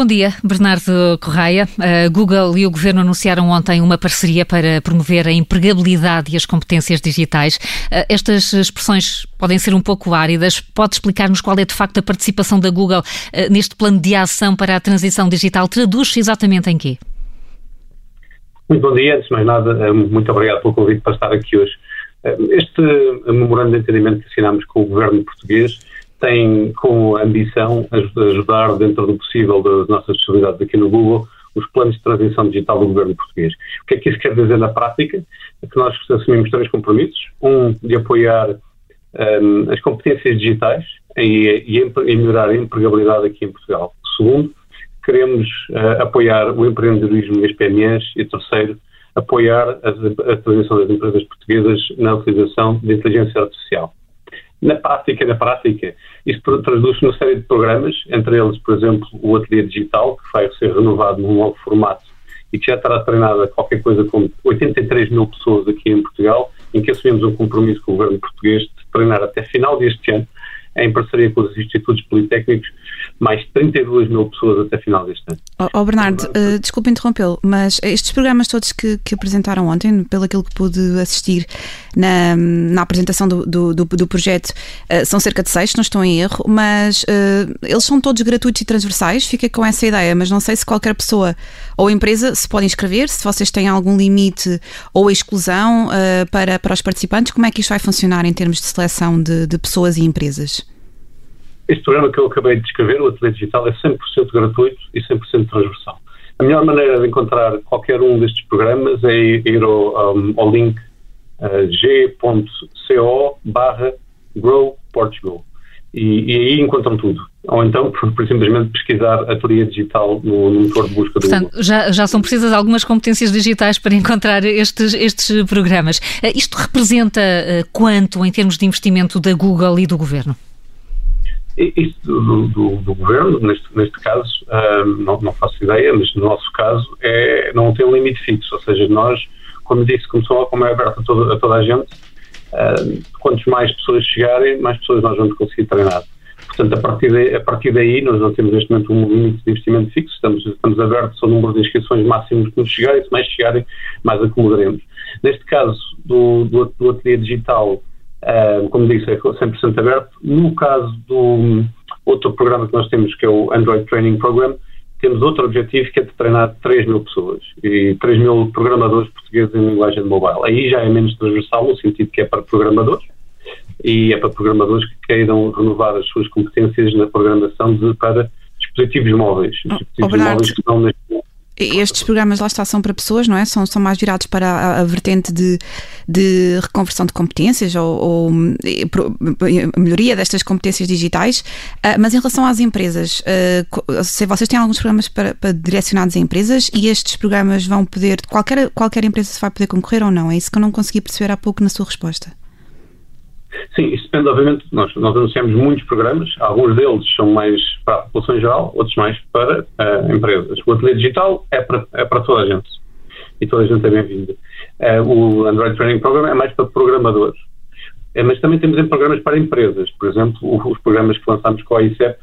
Bom dia, Bernardo Correia. A Google e o Governo anunciaram ontem uma parceria para promover a empregabilidade e as competências digitais. Estas expressões podem ser um pouco áridas. Pode explicar-nos qual é de facto a participação da Google neste plano de ação para a transição digital? Traduz-se exatamente em quê? Muito bom dia. Antes de mais nada, eh, muito obrigado pelo convite para estar aqui hoje. Este memorando de entendimento que assinámos com o governo português tem como ambição ajudar, dentro do possível das nossas possibilidades aqui no Google, os planos de transição digital do governo português. O que é que isso quer dizer na prática? É que nós assumimos três compromissos. Um, de apoiar um, as competências digitais e, e, e, melhorar a empregabilidade aqui em Portugal. Segundo, queremos uh, apoiar o empreendedorismo e as PMEs. E terceiro, apoiar a, a transição das empresas portuguesas na utilização de inteligência artificial. Na prática, na prática, isto traduz-se numa série de programas, entre eles, por exemplo, o Ateliê Digital, que vai ser renovado num novo formato e que já estará treinada qualquer coisa como 83 mil pessoas aqui em Portugal, em que assumimos um compromisso com o governo português de treinar até final deste ano em parceria com os institutos politécnicos, mais 32 mil pessoas até final deste ano. Oh, oh Bernardo, uh, desculpe interrompê-lo, mas estes programas todos que, que, apresentaram ontem, pelo aquilo que pude assistir na, na apresentação do, do, do, do projeto, uh, são cerca de seis, não estou em erro, mas uh, eles são todos gratuitos e transversais, fica com essa ideia, mas não sei se qualquer pessoa ou empresa se pode inscrever, se vocês têm algum limite ou exclusão para, para os participantes, como é que isto vai funcionar em termos de seleção de, de pessoas e empresas? Este programa que eu acabei de descrever, o Ateliê Digital, é 100% gratuito e 100% transversal. A melhor maneira de encontrar qualquer um destes programas é ir ao, um, ao link uh, g.co barra Grow Portugal. E, e, aí encontram tudo. Ou então, por, por simplesmente pesquisar Ateliê Digital no, no, motor de busca do Portanto, Google. Já, já são precisas algumas competências digitais para encontrar estes, estes programas. Uh, isto representa uh, quanto em termos de investimento da Google e do Governo? Isso do, do, do, governo, neste, neste caso, não, não, faço ideia, mas no nosso caso é, não tem um limite fixo. Ou seja, nós, como disse, começou como é aberto a toda, a toda a gente, uh, quantos mais pessoas chegarem, mais pessoas nós vamos conseguir treinar. Portanto, a partir, de, a partir daí, nós não temos neste momento um limite de investimento fixo, estamos, estamos abertos ao número de inscrições máximos que nos chegarem, se mais chegarem, mais acomodaremos. Neste caso do, do, do ateliê digital, Uh, como disse, é 100% aberto. No caso do outro programa que nós temos, que é o Android Training Program, temos outro objetivo que é de treinar 3 mil pessoas e 3 mil programadores portugueses em linguagem mobile. Aí já é menos transversal, no sentido que é para programadores e é para programadores que queiram renovar as suas competências na programação de, para dispositivos móveis. Oh, dispositivos oh, móveis que estão neste estes programas lá está são para pessoas, não é? São, são mais virados para a, a vertente de, de reconversão de competências ou, ou melhoria destas competências digitais. Uh, mas em relação às empresas, uh, se vocês têm alguns programas para, para, direcionados a empresas e estes programas vão poder, qualquer, qualquer empresa se vai poder concorrer ou não? É isso que eu não consegui perceber há pouco na sua resposta. Sim, isso depende, obviamente, nós, nós anunciamos muitos programas, alguns deles são mais para a população em geral, outros mais para uh, empresas. O Ateliê Digital é para, é para toda a gente e toda a gente é bem-vinda. Uh, o Android Training Program é mais para programadores, uh, mas também temos em programas para empresas, por exemplo, os programas que lançamos com a ICEP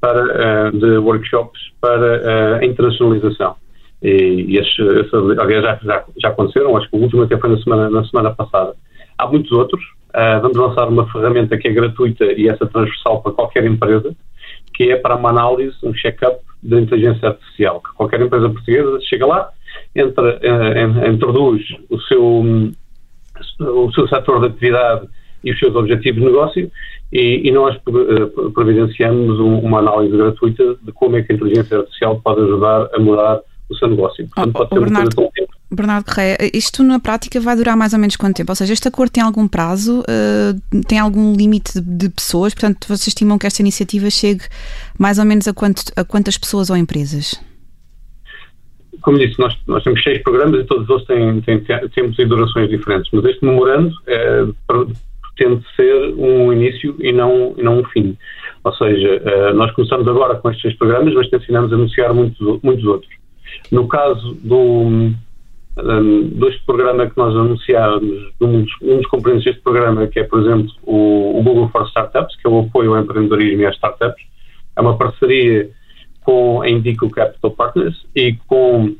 para, de workshops para a internacionalização. E, e esses, aliás, já, já, já aconteceram, acho que o último até foi na semana, na semana passada. Há muitos outros, Uh, vamos lançar uma ferramenta que é gratuita e essa transversal para qualquer empresa, que é para uma análise, um check-up da inteligência artificial. Que qualquer empresa portuguesa chega lá, entra, uh, introduz o seu, o seu setor de atividade e os seus objetivos de negócio e, e nós uh, providenciamos um, uma análise gratuita de como é que a inteligência artificial pode ajudar a mudar o seu negócio. Portanto, oh, pode ser oh, Bernardo, uma coisa Bernardo Correia, isto na prática vai durar mais ou menos quanto tempo? Ou seja, este acordo tem algum prazo? Uh, tem algum limite de, de, pessoas? Portanto, vocês estimam que esta iniciativa chegue mais ou menos a, quanto, a quantas pessoas ou empresas? Como disse, nós, nós temos seis programas e todos eles têm, têm, tempos e durações diferentes, mas este memorando é, pretende ser um início e não, e não um fim. Ou seja, uh, nós começamos agora com estes seis programas, mas tencionamos anunciar muitos, muitos outros. No caso do um, deste programa que nós anunciámos, um dos, um dos componentes deste programa, que é, por exemplo, o, o, Google for Startups, que é o apoio ao empreendedorismo e às startups, é uma parceria com a Indico Capital Partners e, com,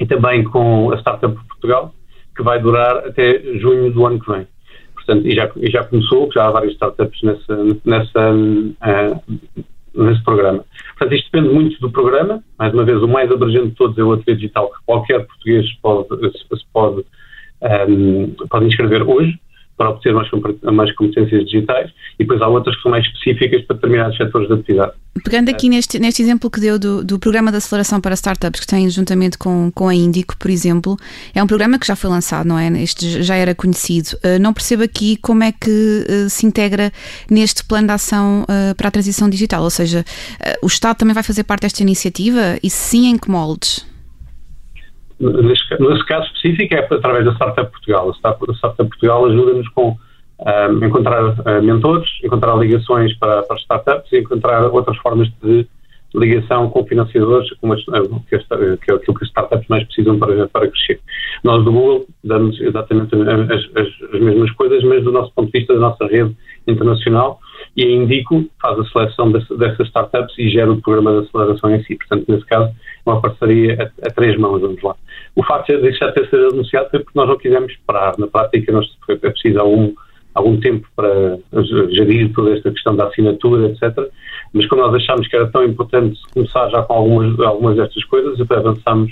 e também com a Startup Portugal, que vai durar até junho do ano que vem. Portanto, e já, e já começou, já há várias startups nessa, nessa, uh, nesse programa. Portanto, isto depende muito do programa. Mais uma vez, o mais abrangente de todos é o Ateliê Digital, que qualquer português pode, se pode, um, pode inscrever hoje para obter mais, mais competências digitais e depois há outras que são mais específicas para determinados setores de atividade. Pegando aqui neste, neste exemplo que deu do, do programa de aceleração para startups que tem juntamente com, com a Indico, por exemplo, é um programa que já foi lançado, não é? Este já era conhecido. Uh, não percebo aqui como é que uh, se integra neste plano de ação uh, para a transição digital, ou seja, o Estado também vai fazer parte desta iniciativa e sim em que moldes? Nesse, caso específico é através da Startup Portugal. A Startup Portugal ajuda-nos com um, encontrar uh, mentores, encontrar ligações para, para startups e encontrar outras formas de ligação com financiadores, como as, que, que é aquilo que as startups mais precisam para, para crescer. Nós do Google damos exatamente as, as, as, mesmas coisas, mas do nosso ponto de vista da nossa rede internacional e a Indico faz a seleção dessas startups e gera o programa de aceleração em si. Portanto, nesse caso, é uma parceria a, a três mãos, vamos lá. O facto de deixar de ter sido anunciado foi porque nós não quisemos esperar. Na prática, nós, é preciso algum, algum tempo para gerir toda esta questão da assinatura, etc. Mas como nós achámos que era tão importante começar já com algumas, algumas destas coisas, até avançámos,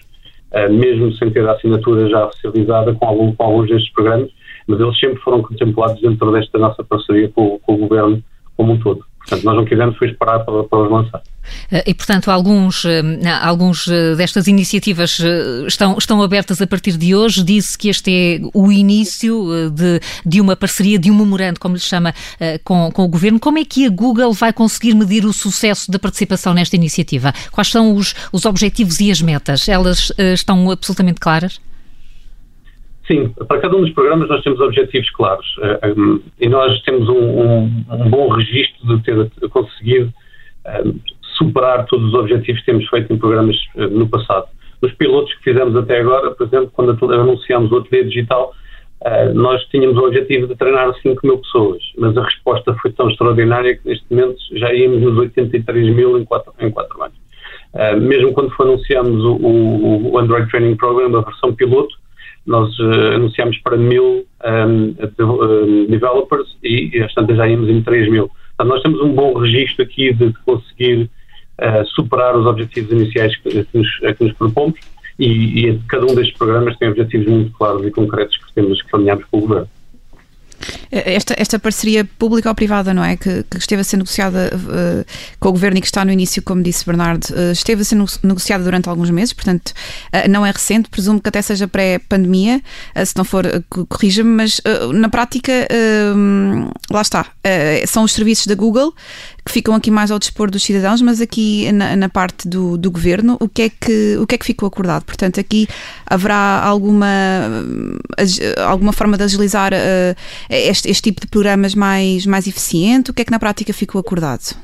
uh, mesmo sem ter a assinatura já oficializada, com, algum, com alguns destes programas, mas eles sempre foram contemplados dentro desta nossa parceria com, com o Governo como um todo. Portanto, nós não quisemos foi esperar para, para os lançar. Eh, e, portanto, alguns, eh, alguns eh, destas iniciativas estão, estão abertas a partir de hoje. Disse que este é o início de, de uma parceria, de um memorando, como lhe chama, com, com o Governo. Como é que a Google vai conseguir medir o sucesso da participação nesta iniciativa? Quais são os, os objetivos e as metas? Elas estão absolutamente claras? Sim, para cada um dos programas nós temos objetivos claros e nós temos um, um, um bom registro de ter conseguido superar todos os objetivos que temos feito em programas no passado. Nos pilotos que fizemos até agora, por exemplo, quando anunciámos o ateliê digital, nós tínhamos o objetivo de treinar 5 mil pessoas, mas a resposta foi tão extraordinária que neste momento já íamos nos 83 mil em 4, em quatro anos. Mesmo quando anunciámos o, o, o, Android Training Program, a versão piloto, nós uh, anunciámos para mil um, de, developers e, e tantas já íamos em 3 mil. Portanto, nós temos um bom registro aqui de conseguir uh, superar os objetivos iniciais que, que, nos, que nos propomos e, e, cada um destes programas tem objetivos muito claros e concretos que temos que alinharmos com o Governo. Esta, esta parceria pública ou privada, não é? Que, que esteve a ser negociada uh, com o governo e que está no início, como disse Bernardo, uh, esteve a ser negociada durante alguns meses, portanto uh, não é recente, presumo que até seja pré-pandemia, se não for, corrija-me, mas na prática, lá está, são os serviços da Google que ficam aqui mais ao dispor dos cidadãos, mas aqui na, na, parte do, do governo, o que, é que, o que é que ficou acordado? Portanto, aqui haverá alguma, alguma forma de agilizar uh, este, este, tipo de programas mais, mais eficiente? O que é que na prática ficou acordado?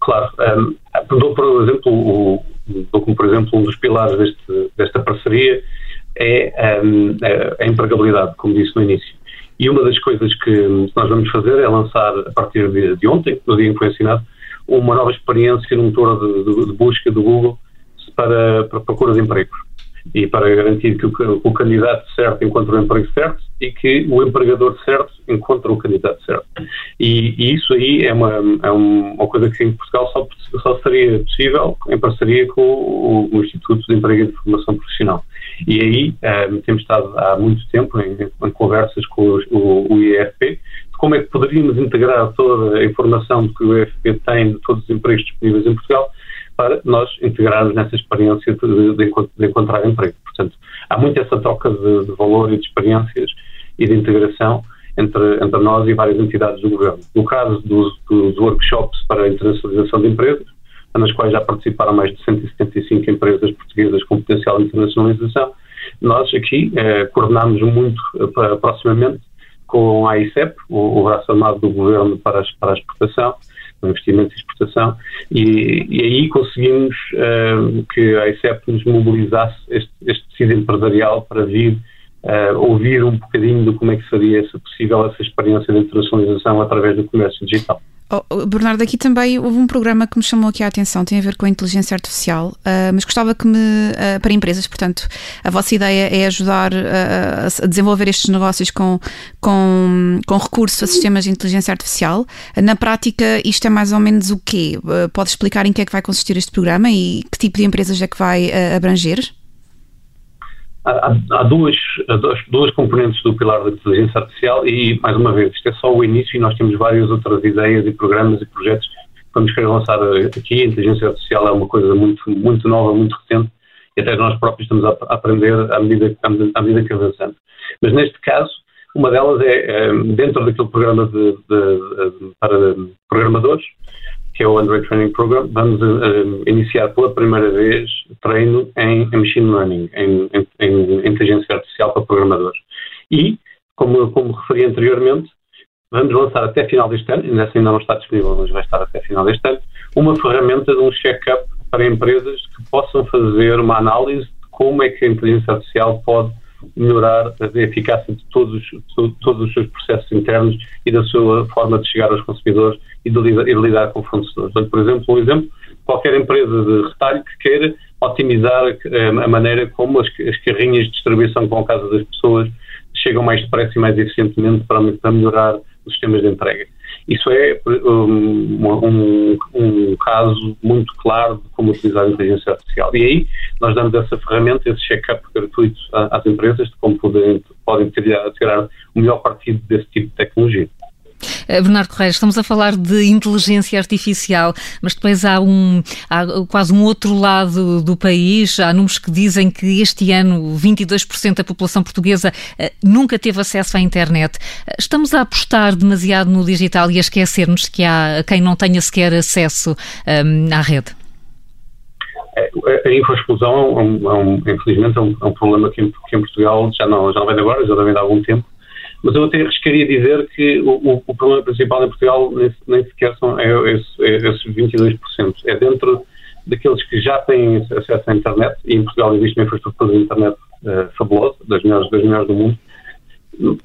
Claro. Um, dou, por exemplo, o, dou como, por exemplo, um dos pilares deste, desta parceria é um, a empregabilidade, como disse no início. E uma das coisas que nós vamos fazer é lançar, a partir de, de ontem, no dia em que foi assinado, uma nova experiência no motor de, de, de busca do Google para, para procura de empregos e para garantir que o, o, candidato certo encontre o emprego certo e que o empregador certo encontre o candidato certo. E, e isso aí é uma, é uma coisa que em Portugal só, só seria possível em parceria com o, o Instituto de Emprego e de Formação Profissional. E aí eh, temos estado há muito tempo em, em conversas com o, o IEFP de como é que poderíamos integrar toda a informação que o IEFP tem de todos os empregos disponíveis em Portugal para nós integrarmos nessa experiência de, de, de encontrar emprego. Portanto, há muito essa troca de, de, valor e de experiências e de integração entre, entre nós e várias entidades do governo. No caso dos, dos workshops para a internacionalização de empresas, nas quais já participaram mais de 175 empresas portuguesas com potencial de internacionalização, nós aqui eh, coordenamos muito eh, proximamente com a ICEP, o, o braço armado do governo para, para a exportação, investimento e exportação, e, e aí conseguimos uh, que a ICEP nos mobilizasse este, este tecido empresarial para vir uh, ouvir um bocadinho de como é que seria essa possível essa experiência de internacionalização através do comércio digital. Oh, Bernardo, aqui também houve um programa que me chamou aqui a atenção, tem a ver com a inteligência artificial, uh, mas gostava que me, uh, para empresas, portanto, a vossa ideia é ajudar uh, a desenvolver estes negócios com, com, com recurso a sistemas de inteligência artificial. Na prática, isto é mais ou menos o quê? pode explicar em que é que vai consistir este programa e que tipo de empresas é que vai abranger? Há, há duas, duas componentes do pilar da inteligência artificial e, mais uma vez, isto é só o início e nós temos várias outras ideias e programas e projetos que vamos querer lançar aqui. A inteligência artificial é uma coisa muito, muito nova, muito recente e até nós próprios estamos a aprender à medida, à medida que avançamos. Mas neste caso, uma delas é, é dentro daquele programa de, de, de, para programadores, que é o Android Training Program, vamos uh, iniciar pela primeira vez treino em, em Machine Learning, em, em, em, inteligência artificial para programadores. E, como, como referi anteriormente, vamos lançar até final deste ano, ainda assim ainda não está disponível, mas vai estar até final deste ano, uma ferramenta de um check-up para empresas que possam fazer uma análise de como é que a inteligência artificial pode melhorar a eficácia de todos, todos os seus processos internos e da sua forma de chegar aos consumidores e de lidar, e de lidar com fornecedores. Portanto, por exemplo, um exemplo, qualquer empresa de retalho que queira otimizar eh, a maneira como as, as carrinhas de distribuição com a casa das pessoas chegam mais depressa e mais eficientemente para, para melhorar os sistemas de entrega. Isso é um, um, um, caso muito claro de como utilizar a inteligência artificial. E aí nós damos essa ferramenta, esse check-up gratuito às empresas de como podem, podem tirar, tirar o melhor partido desse tipo de tecnologia. Eh, Bernardo Correia, estamos a falar de inteligência artificial, mas depois há, um, há quase um outro lado do país. Há números que dizem que este ano 22% da população portuguesa eh, nunca teve acesso à internet. Eh, estamos a apostar demasiado no digital e a esquecer-nos que há quem não tenha sequer acesso um, à rede? A infraexplosão, é um, é um, infelizmente, é um, é um problema que em, que em, Portugal já não, já não vem de agora, já vem de algum tempo mas eu até arriscaria dizer que o, o, problema principal em Portugal nem, nem sequer são é, é, é esses 22%. É dentro daqueles que já têm acesso à internet, e em Portugal existe uma infraestrutura de internet uh, fabulosa, das melhores, das melhores do mundo,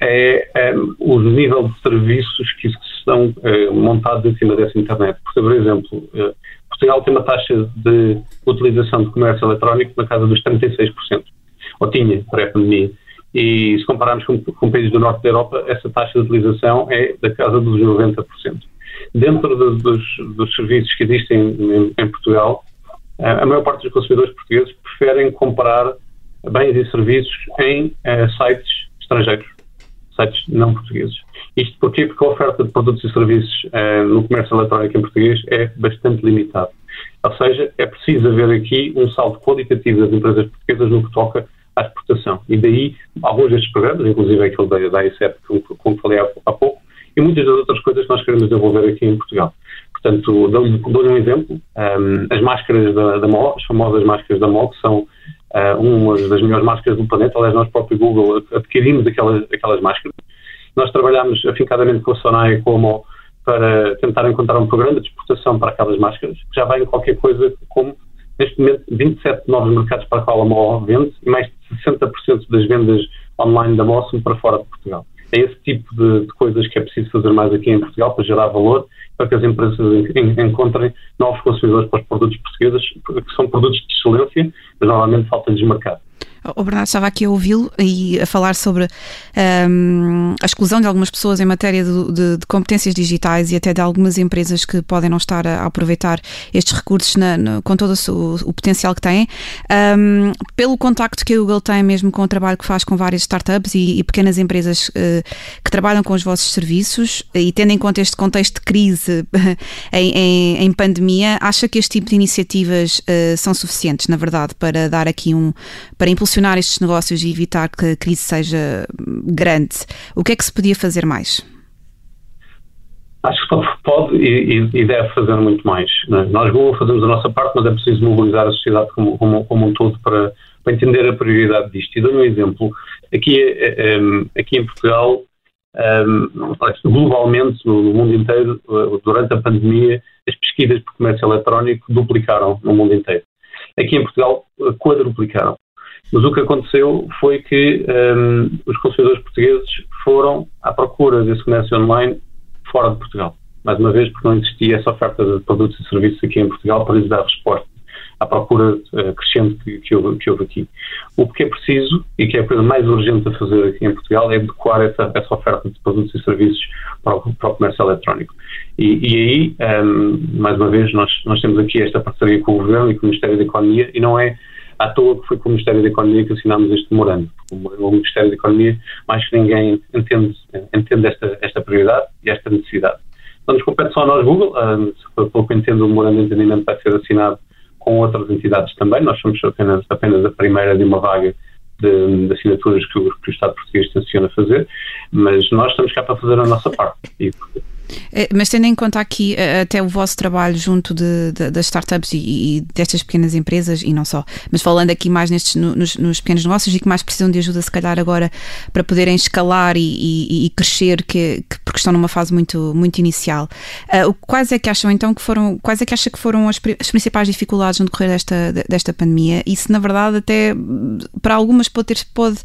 é, é o nível de serviços que são uh, montados em cima dessa internet. Porque, por exemplo, uh, Portugal tem uma taxa de utilização de comércio eletrónico na casa dos 36%, ou tinha, pré-pandemia. E se compararmos com, com, países do norte da Europa, essa taxa de utilização é da casa dos 90%. Dentro de, dos, dos, serviços que existem em, em, Portugal, a maior parte dos consumidores portugueses preferem comprar bens e serviços em uh, sites estrangeiros, sites não portugueses. Isto porquê? Porque a oferta de produtos e serviços uh, no comércio eletrónico em português é bastante limitada. Ou seja, é preciso haver aqui um salto qualitativo das empresas portuguesas no que toca à exportação. E daí alguns destes programas, inclusive aquele da, da ICEP, como, falei há, há, pouco, e muitas das outras coisas que nós queremos desenvolver aqui em Portugal. Portanto, dou-lhe dou um exemplo. Um, as máscaras da, da MO, as famosas máscaras da MO, que são uh, uma das melhores máscaras do planeta. Aliás, nós próprio Google adquirimos aquelas, aquelas máscaras. Nós trabalhamos afincadamente com a Sonai e com a MO para tentar encontrar um programa de exportação para aquelas máscaras, que já vai em qualquer coisa como neste momento 27 novos mercados para a qual a MO vende e mais de 60% das vendas online da MO são para fora de Portugal. É esse tipo de, de, coisas que é preciso fazer mais aqui em Portugal para gerar valor, para que as empresas encontrem novos consumidores para os produtos portugueses, que são produtos de excelência, mas normalmente falta-lhes mercado. O Bernardo estava aqui a ouvi-lo e a falar sobre um, a exclusão de algumas pessoas em matéria de, de, de, competências digitais e até de algumas empresas que podem não estar a, aproveitar estes recursos na, com todo o, o, potencial que têm. Um, pelo contacto que a Google tem mesmo com o trabalho que faz com várias startups e, e pequenas empresas uh, que trabalham com os vossos serviços e tendo em conta este contexto de crise em, em, em, pandemia, acha que este tipo de iniciativas uh, são suficientes, na verdade, para dar aqui um, para impulsionar impulsionar estes negócios e evitar que a crise seja grande, o que é que se podia fazer mais? Acho que pode e, deve fazer muito mais. É? Nós, fazemos a nossa parte, mas é preciso mobilizar a sociedade como, como, como um todo para, para, entender a prioridade disto. E dou um exemplo. Aqui, eh, eh, aqui em Portugal, eh, globalmente, no mundo inteiro, durante a pandemia, as pesquisas por comércio eletrónico duplicaram no mundo inteiro. Aqui em Portugal, quadruplicaram. Mas o que aconteceu foi que um, os consumidores portugueses foram à procura desse comércio online fora de Portugal. mais uma vez porque não existia essa oferta de produtos e serviços aqui em Portugal para lhes dar resposta à procura uh, crescente que, que, houve, que, houve, aqui. O que é preciso e que é a coisa mais urgente a fazer aqui em Portugal é adequar essa, essa oferta de produtos e serviços para o, para o comércio eletrónico. E, e aí, um, ehm, mais uma vez, nós, nós temos aqui esta parceria com o Governo e com o Ministério da Economia e não é à toa que foi com o Ministério da Economia que assinámos este memorando. O Ministério da Economia, mais que ninguém, entende, entende esta, esta prioridade e esta necessidade. Não nos compete só a nós, Google, uh, pelo que entendo, o memorando de entendimento vai ser assinado com outras entidades também. Nós somos apenas, apenas a primeira de uma vaga de, de assinaturas que o, que o Estado português tenciona fazer, mas nós estamos cá para fazer a nossa parte. E, é, mas tendo em conta aqui eh, até o vosso trabalho junto de, de, das startups e, e, destas pequenas empresas, e não só, mas falando aqui mais nestes, nos, nos, pequenos negócios e que mais precisam de ajuda, se calhar agora, para poderem escalar e, e, e crescer, que, que, porque estão numa fase muito, muito inicial. Uh, quais é que acham então que foram, quais é que acha que foram as, as principais dificuldades no decorrer desta, desta pandemia? E se na verdade até para algumas pode ter, pode,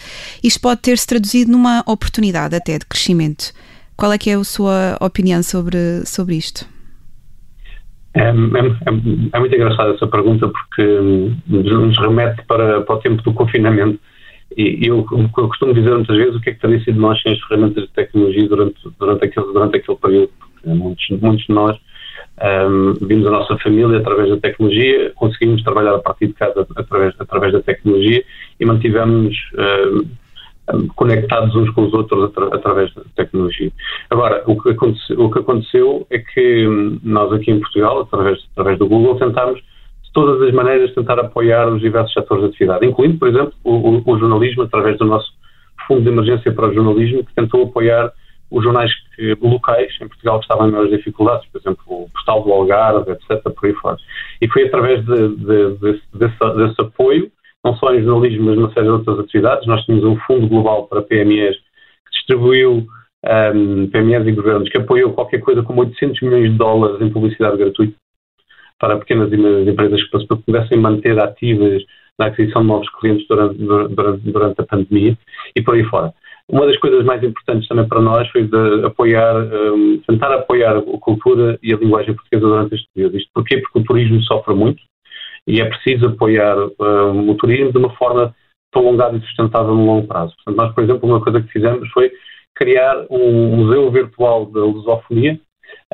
isto pode ter-se traduzido numa oportunidade até de crescimento? Qual é que é a sua opinião sobre, sobre isto? É, é, é, é muito engraçada essa pergunta porque hum, nos remete para, para o tempo do confinamento e eu, eu, costumo dizer muitas vezes o que é que teria sido nós sem as ferramentas de tecnologia durante, durante, aquele, durante aquele período. Porque muitos, muitos de nós um, vimos a nossa família através da tecnologia, conseguimos trabalhar a partir de casa através, através da tecnologia e mantivemos um, conectados uns com os outros através da tecnologia. Agora, o que, o que aconteceu é que hum, nós aqui em Portugal, através, através do Google, tentámos de todas as maneiras tentar apoiar os diversos setores de atividade, incluindo, por exemplo, o, o, o jornalismo, através do nosso Fundo de Emergência para o Jornalismo, que tentou apoiar os jornais que, locais em Portugal que estavam em maiores dificuldades, por exemplo, o Postal do Algarve, etc., por aí fora. E foi através de, de, de, desse, desse apoio não só em jornalismo, mas uma série de outras atividades. Nós tínhamos um fundo global para PMEs que distribuiu um, PMEs e governos, que apoiou qualquer coisa como 800 milhões de dólares em publicidade gratuita para pequenas e médias empresas que pudessem manter ativas na aquisição de novos clientes durante, durante, durante, a pandemia e por aí fora. Uma das coisas mais importantes também para nós foi de apoiar, um, tentar apoiar a cultura e a linguagem portuguesa durante este período. Isto porquê? Porque o turismo sofre muito e é preciso apoiar uh, o turismo de uma forma prolongada e sustentável no longo prazo. Portanto, nós, por exemplo, uma coisa que fizemos foi criar um museu virtual da lusofonia,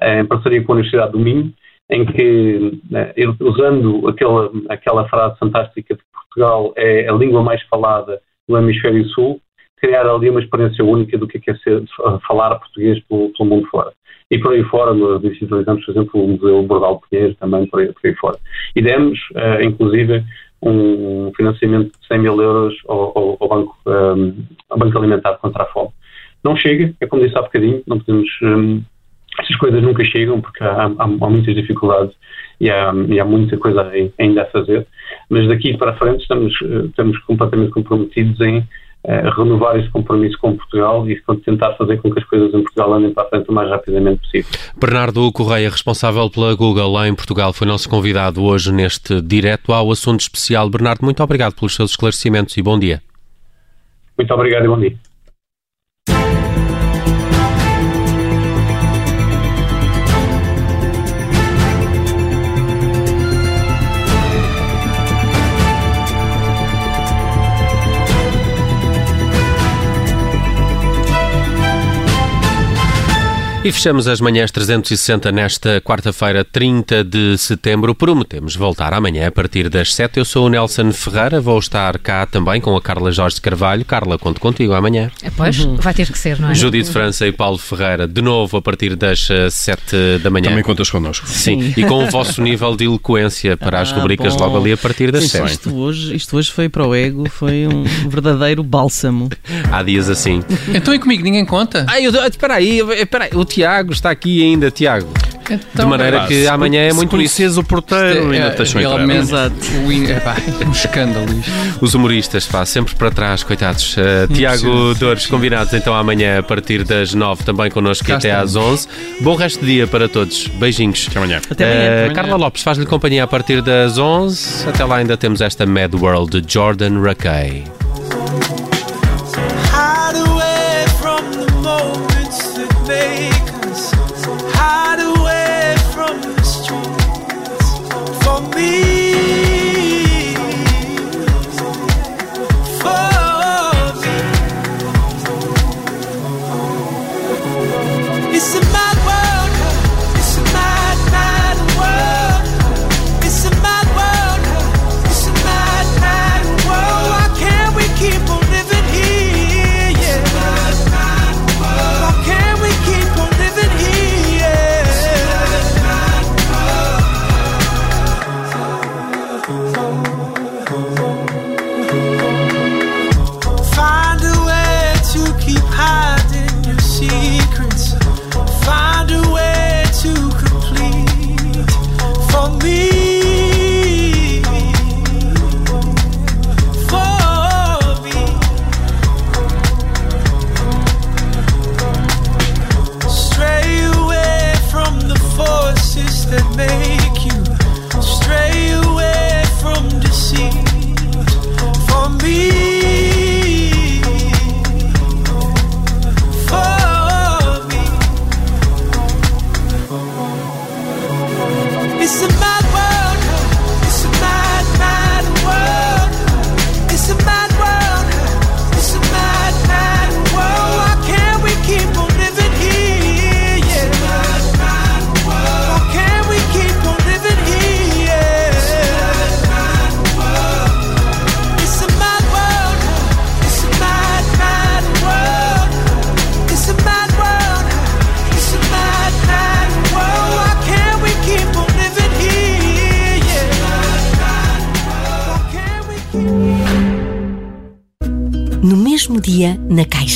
em parceria com a Universidade do Minho, em que, né, usando aquela, aquela frase fantástica de que Portugal é a língua mais falada no hemisfério sul, criar ali uma experiência única do que é, que é ser, falar português pelo, pelo mundo fora e por aí fora, digitalizamos, por exemplo, o Museu Bordal Pinheiro também por aí, por aí fora. E demos, uh, inclusive, um financiamento de 100 mil euros ao, ao, ao banco, um, eh, ao banco Alimentar contra a Fome. Não chega, é como disse há bocadinho, não podemos. Um, eh, essas coisas nunca chegam porque há, há, há muitas dificuldades e há, e há, muita coisa ainda a fazer, mas daqui para frente estamos, estamos completamente comprometidos em renovar esse compromisso com Portugal e tentar fazer com que as coisas em Portugal andem para a frente o mais rapidamente possível. Bernardo Correia, responsável pela Google lá em Portugal, foi nosso convidado hoje neste direto ao assunto especial. Bernardo, muito obrigado pelos seus esclarecimentos e bom dia. Muito obrigado e bom dia. E fechamos as manhãs 360 nesta quarta-feira, 30 de setembro. Prometemos voltar amanhã a partir das 7. Eu sou o Nelson Ferreira, vou estar cá também com a Carla Jorge Carvalho. Carla, conto contigo amanhã. É, pois, uhum. vai ter que ser, não é? Judite França e Paulo Ferreira, de novo a partir das 7 eh, da manhã. Também contas connosco. Sim, Sim. e com o vosso nível de eloquência para ah, as rubricas bom. logo ali a partir das 7. Isto hoje, isto hoje foi para o ego, foi um verdadeiro bálsamo. Há dias assim. Então e comigo, ninguém conta? Ah, eu, espera aí, espera aí. O Tiago está aqui ainda, Tiago. Então, de maneira que amanhã é muito isso. o porteiro, é, ainda tens é, Exato. É, um escândalo isto. Os humoristas, pá, sempre para trás, coitados. Uh, Tiago Dores, combinados então amanhã a partir das 9, também connosco Cá até estamos. às 11. Bom resto de dia para todos. Beijinhos. Até amanhã. Até amanhã. Uh, amanhã. Carla Lopes faz-lhe companhia a partir das 11. Até lá ainda temos esta Mad World de Jordan Rakei.